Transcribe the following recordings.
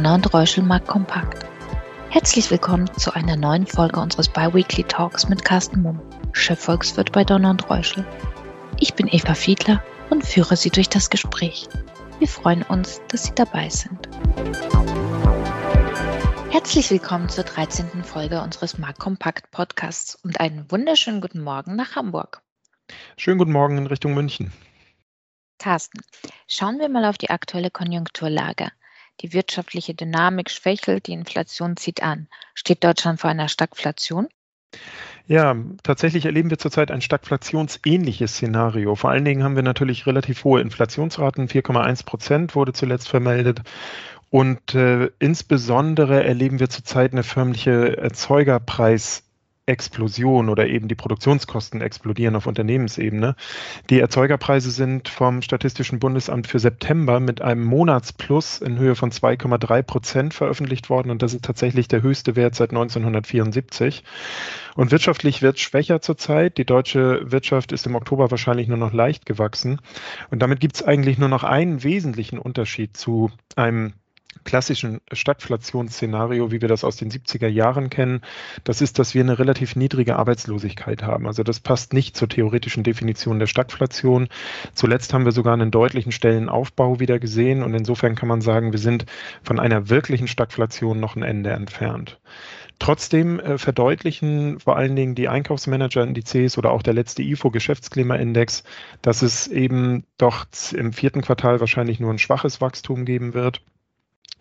Donner und Reuschel Markt Kompakt. Herzlich willkommen zu einer neuen Folge unseres Biweekly Talks mit Carsten Mumm, Chefvolkswirt bei Donner und Reuschel. Ich bin Eva Fiedler und führe Sie durch das Gespräch. Wir freuen uns, dass Sie dabei sind. Herzlich willkommen zur 13. Folge unseres Marktkompakt Podcasts und einen wunderschönen guten Morgen nach Hamburg. Schönen guten Morgen in Richtung München. Carsten, schauen wir mal auf die aktuelle Konjunkturlage. Die wirtschaftliche Dynamik schwächelt, die Inflation zieht an. Steht Deutschland vor einer Stagflation? Ja, tatsächlich erleben wir zurzeit ein stagflationsähnliches Szenario. Vor allen Dingen haben wir natürlich relativ hohe Inflationsraten. 4,1 Prozent wurde zuletzt vermeldet. Und äh, insbesondere erleben wir zurzeit eine förmliche Erzeugerpreis Explosion oder eben die Produktionskosten explodieren auf Unternehmensebene. Die Erzeugerpreise sind vom Statistischen Bundesamt für September mit einem Monatsplus in Höhe von 2,3 Prozent veröffentlicht worden und das ist tatsächlich der höchste Wert seit 1974. Und wirtschaftlich wird es schwächer zurzeit. Die deutsche Wirtschaft ist im Oktober wahrscheinlich nur noch leicht gewachsen und damit gibt es eigentlich nur noch einen wesentlichen Unterschied zu einem klassischen Stagflationsszenario, wie wir das aus den 70er Jahren kennen, das ist, dass wir eine relativ niedrige Arbeitslosigkeit haben. Also das passt nicht zur theoretischen Definition der Stagflation. Zuletzt haben wir sogar einen deutlichen Stellenaufbau wieder gesehen und insofern kann man sagen, wir sind von einer wirklichen Stagflation noch ein Ende entfernt. Trotzdem äh, verdeutlichen vor allen Dingen die Einkaufsmanager-Indizes oder auch der letzte IFO-Geschäftsklimaindex, dass es eben doch im vierten Quartal wahrscheinlich nur ein schwaches Wachstum geben wird.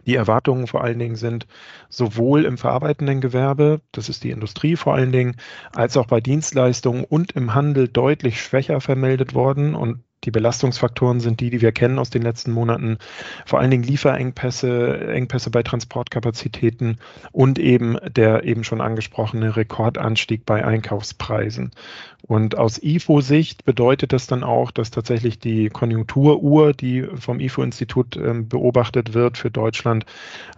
Die Erwartungen vor allen Dingen sind sowohl im verarbeitenden Gewerbe, das ist die Industrie vor allen Dingen, als auch bei Dienstleistungen und im Handel deutlich schwächer vermeldet worden. Und die Belastungsfaktoren sind die, die wir kennen aus den letzten Monaten. Vor allen Dingen Lieferengpässe, Engpässe bei Transportkapazitäten und eben der eben schon angesprochene Rekordanstieg bei Einkaufspreisen. Und aus IFO-Sicht bedeutet das dann auch, dass tatsächlich die Konjunkturuhr, die vom IFO-Institut äh, beobachtet wird für Deutschland,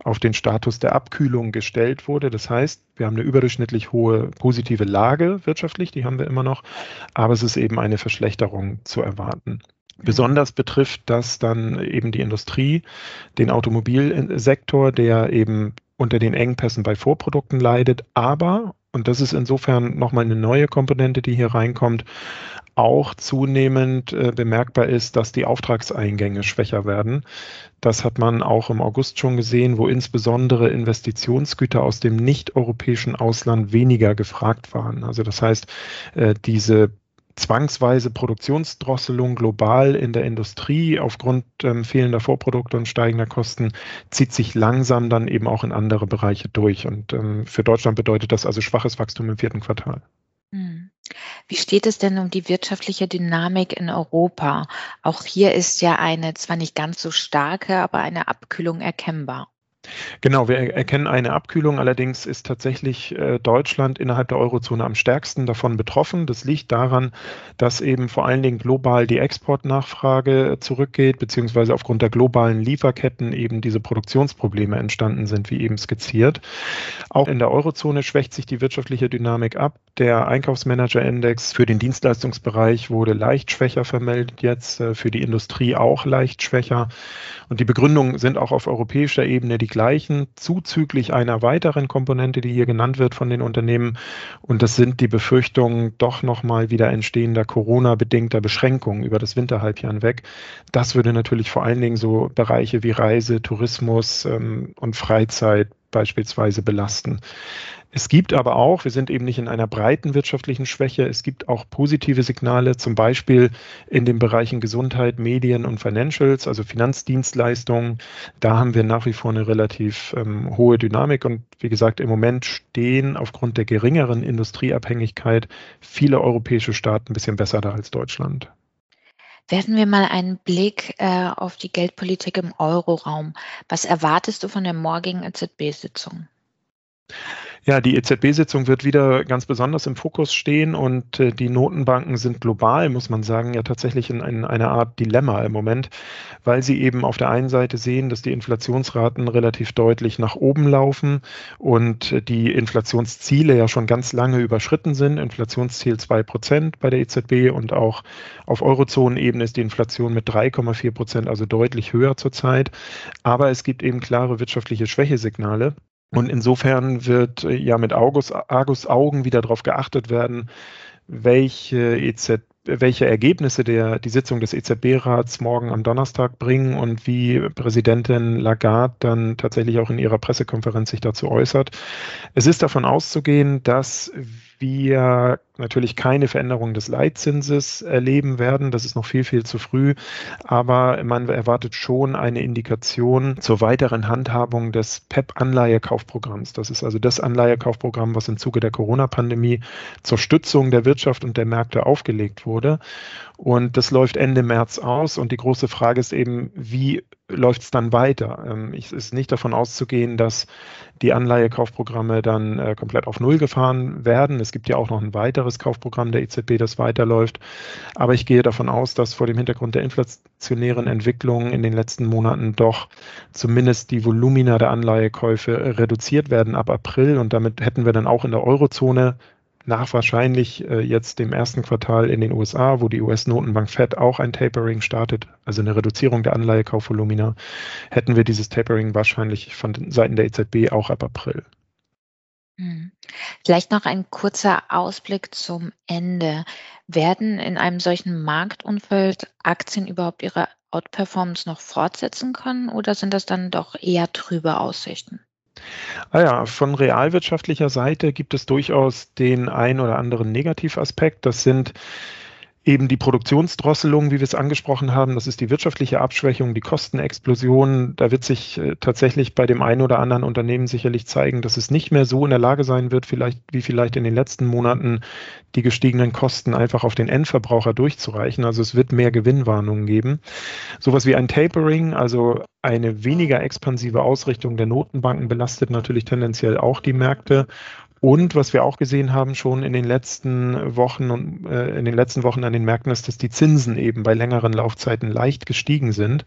auf den Status der Abkühlung gestellt wurde. Das heißt, wir haben eine überdurchschnittlich hohe positive Lage wirtschaftlich, die haben wir immer noch, aber es ist eben eine Verschlechterung zu erwarten. Mhm. Besonders betrifft das dann eben die Industrie, den Automobilsektor, der eben unter den Engpässen bei Vorprodukten leidet, aber, und das ist insofern nochmal eine neue Komponente, die hier reinkommt, auch zunehmend äh, bemerkbar ist, dass die Auftragseingänge schwächer werden. Das hat man auch im August schon gesehen, wo insbesondere Investitionsgüter aus dem nicht-europäischen Ausland weniger gefragt waren. Also das heißt, äh, diese zwangsweise Produktionsdrosselung global in der Industrie aufgrund ähm, fehlender Vorprodukte und steigender Kosten zieht sich langsam dann eben auch in andere Bereiche durch. Und ähm, für Deutschland bedeutet das also schwaches Wachstum im vierten Quartal. Hm. Wie steht es denn um die wirtschaftliche Dynamik in Europa? Auch hier ist ja eine zwar nicht ganz so starke, aber eine Abkühlung erkennbar. Genau, wir erkennen eine Abkühlung. Allerdings ist tatsächlich äh, Deutschland innerhalb der Eurozone am stärksten davon betroffen. Das liegt daran, dass eben vor allen Dingen global die Exportnachfrage zurückgeht, beziehungsweise aufgrund der globalen Lieferketten eben diese Produktionsprobleme entstanden sind, wie eben skizziert. Auch in der Eurozone schwächt sich die wirtschaftliche Dynamik ab. Der Einkaufsmanager-Index für den Dienstleistungsbereich wurde leicht schwächer vermeldet jetzt, äh, für die Industrie auch leicht schwächer. Und die Begründungen sind auch auf europäischer Ebene die gleichen, zuzüglich einer weiteren Komponente, die hier genannt wird von den Unternehmen. Und das sind die Befürchtungen doch nochmal wieder entstehender Corona-bedingter Beschränkungen über das Winterhalbjahr hinweg. Das würde natürlich vor allen Dingen so Bereiche wie Reise, Tourismus ähm, und Freizeit beispielsweise belasten. Es gibt aber auch, wir sind eben nicht in einer breiten wirtschaftlichen Schwäche, es gibt auch positive Signale, zum Beispiel in den Bereichen Gesundheit, Medien und Financials, also Finanzdienstleistungen. Da haben wir nach wie vor eine relativ ähm, hohe Dynamik und wie gesagt, im Moment stehen aufgrund der geringeren Industrieabhängigkeit viele europäische Staaten ein bisschen besser da als Deutschland. Werfen wir mal einen Blick äh, auf die Geldpolitik im Euroraum. Was erwartest du von der morgigen EZB-Sitzung? Ja, die EZB-Sitzung wird wieder ganz besonders im Fokus stehen und äh, die Notenbanken sind global, muss man sagen, ja tatsächlich in, in einer Art Dilemma im Moment, weil sie eben auf der einen Seite sehen, dass die Inflationsraten relativ deutlich nach oben laufen und äh, die Inflationsziele ja schon ganz lange überschritten sind. Inflationsziel 2% bei der EZB und auch auf Eurozonenebene ist die Inflation mit 3,4 Prozent, also deutlich höher zurzeit. Aber es gibt eben klare wirtschaftliche Schwächesignale. Und insofern wird äh, ja mit Argus, Argus Augen wieder darauf geachtet werden, welche EZB welche Ergebnisse der, die Sitzung des EZB-Rats morgen am Donnerstag bringen und wie Präsidentin Lagarde dann tatsächlich auch in ihrer Pressekonferenz sich dazu äußert. Es ist davon auszugehen, dass wir natürlich keine Veränderung des Leitzinses erleben werden. Das ist noch viel, viel zu früh. Aber man erwartet schon eine Indikation zur weiteren Handhabung des PEP-Anleihekaufprogramms. Das ist also das Anleihekaufprogramm, was im Zuge der Corona-Pandemie zur Stützung der Wirtschaft und der Märkte aufgelegt wurde. Und das läuft Ende März aus. Und die große Frage ist eben, wie läuft es dann weiter? Ähm, es ist nicht davon auszugehen, dass die Anleihekaufprogramme dann äh, komplett auf Null gefahren werden. Es gibt ja auch noch ein weiteres Kaufprogramm der EZB, das weiterläuft. Aber ich gehe davon aus, dass vor dem Hintergrund der inflationären Entwicklung in den letzten Monaten doch zumindest die Volumina der Anleihekäufe reduziert werden ab April. Und damit hätten wir dann auch in der Eurozone nach wahrscheinlich äh, jetzt dem ersten Quartal in den USA, wo die US-Notenbank Fed auch ein Tapering startet, also eine Reduzierung der Anleihekaufvolumina, hätten wir dieses Tapering wahrscheinlich von Seiten der EZB auch ab April. Vielleicht noch ein kurzer Ausblick zum Ende. Werden in einem solchen Marktumfeld Aktien überhaupt ihre Outperformance noch fortsetzen können oder sind das dann doch eher trübe Aussichten? Ah ja, von realwirtschaftlicher Seite gibt es durchaus den ein oder anderen Negativaspekt. Das sind eben die Produktionsdrosselung, wie wir es angesprochen haben, das ist die wirtschaftliche Abschwächung, die Kostenexplosion. Da wird sich äh, tatsächlich bei dem einen oder anderen Unternehmen sicherlich zeigen, dass es nicht mehr so in der Lage sein wird, vielleicht wie vielleicht in den letzten Monaten die gestiegenen Kosten einfach auf den Endverbraucher durchzureichen. Also es wird mehr Gewinnwarnungen geben. Sowas wie ein Tapering, also eine weniger expansive Ausrichtung der Notenbanken belastet natürlich tendenziell auch die Märkte. Und was wir auch gesehen haben schon in den letzten Wochen und äh, in den letzten Wochen an den Märkten ist, dass die Zinsen eben bei längeren Laufzeiten leicht gestiegen sind.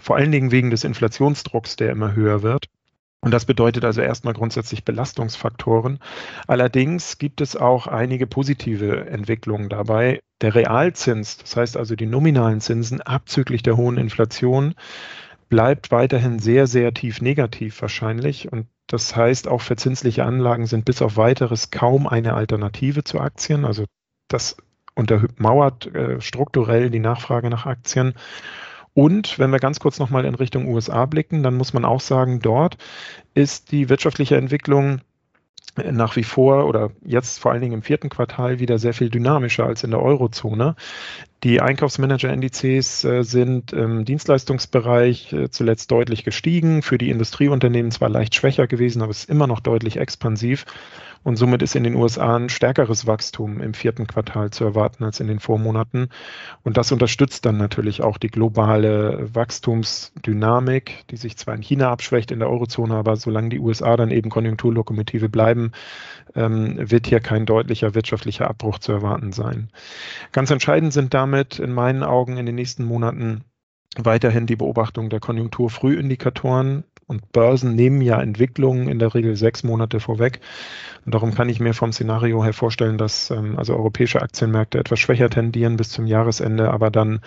Vor allen Dingen wegen des Inflationsdrucks, der immer höher wird. Und das bedeutet also erstmal grundsätzlich Belastungsfaktoren. Allerdings gibt es auch einige positive Entwicklungen dabei. Der Realzins, das heißt also die nominalen Zinsen abzüglich der hohen Inflation, bleibt weiterhin sehr, sehr tief negativ wahrscheinlich. Und das heißt, auch verzinsliche Anlagen sind bis auf weiteres kaum eine Alternative zu Aktien. Also das untermauert äh, strukturell die Nachfrage nach Aktien. Und wenn wir ganz kurz nochmal in Richtung USA blicken, dann muss man auch sagen, dort ist die wirtschaftliche Entwicklung nach wie vor oder jetzt vor allen Dingen im vierten Quartal wieder sehr viel dynamischer als in der Eurozone. Die Einkaufsmanager-Indizes äh, sind im Dienstleistungsbereich äh, zuletzt deutlich gestiegen, für die Industrieunternehmen zwar leicht schwächer gewesen, aber es ist immer noch deutlich expansiv. Und somit ist in den USA ein stärkeres Wachstum im vierten Quartal zu erwarten als in den Vormonaten. Und das unterstützt dann natürlich auch die globale Wachstumsdynamik, die sich zwar in China abschwächt, in der Eurozone, aber solange die USA dann eben Konjunkturlokomotive bleiben, ähm, wird hier kein deutlicher wirtschaftlicher Abbruch zu erwarten sein. Ganz entscheidend sind damit in meinen Augen in den nächsten Monaten weiterhin die Beobachtung der Konjunkturfrühindikatoren, und Börsen nehmen ja Entwicklungen in der Regel sechs Monate vorweg. Und darum kann ich mir vom Szenario her vorstellen, dass ähm, also europäische Aktienmärkte etwas schwächer tendieren bis zum Jahresende, aber dann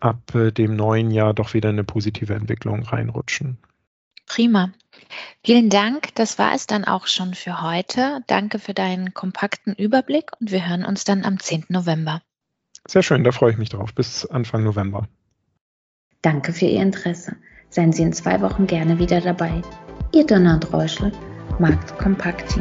ab äh, dem neuen Jahr doch wieder eine positive Entwicklung reinrutschen. Prima. Vielen Dank. Das war es dann auch schon für heute. Danke für deinen kompakten Überblick und wir hören uns dann am 10. November. Sehr schön, da freue ich mich drauf. Bis Anfang November. Danke für Ihr Interesse. Seien Sie in zwei Wochen gerne wieder dabei. Ihr Donner und Reuschel, Markt Kompakt.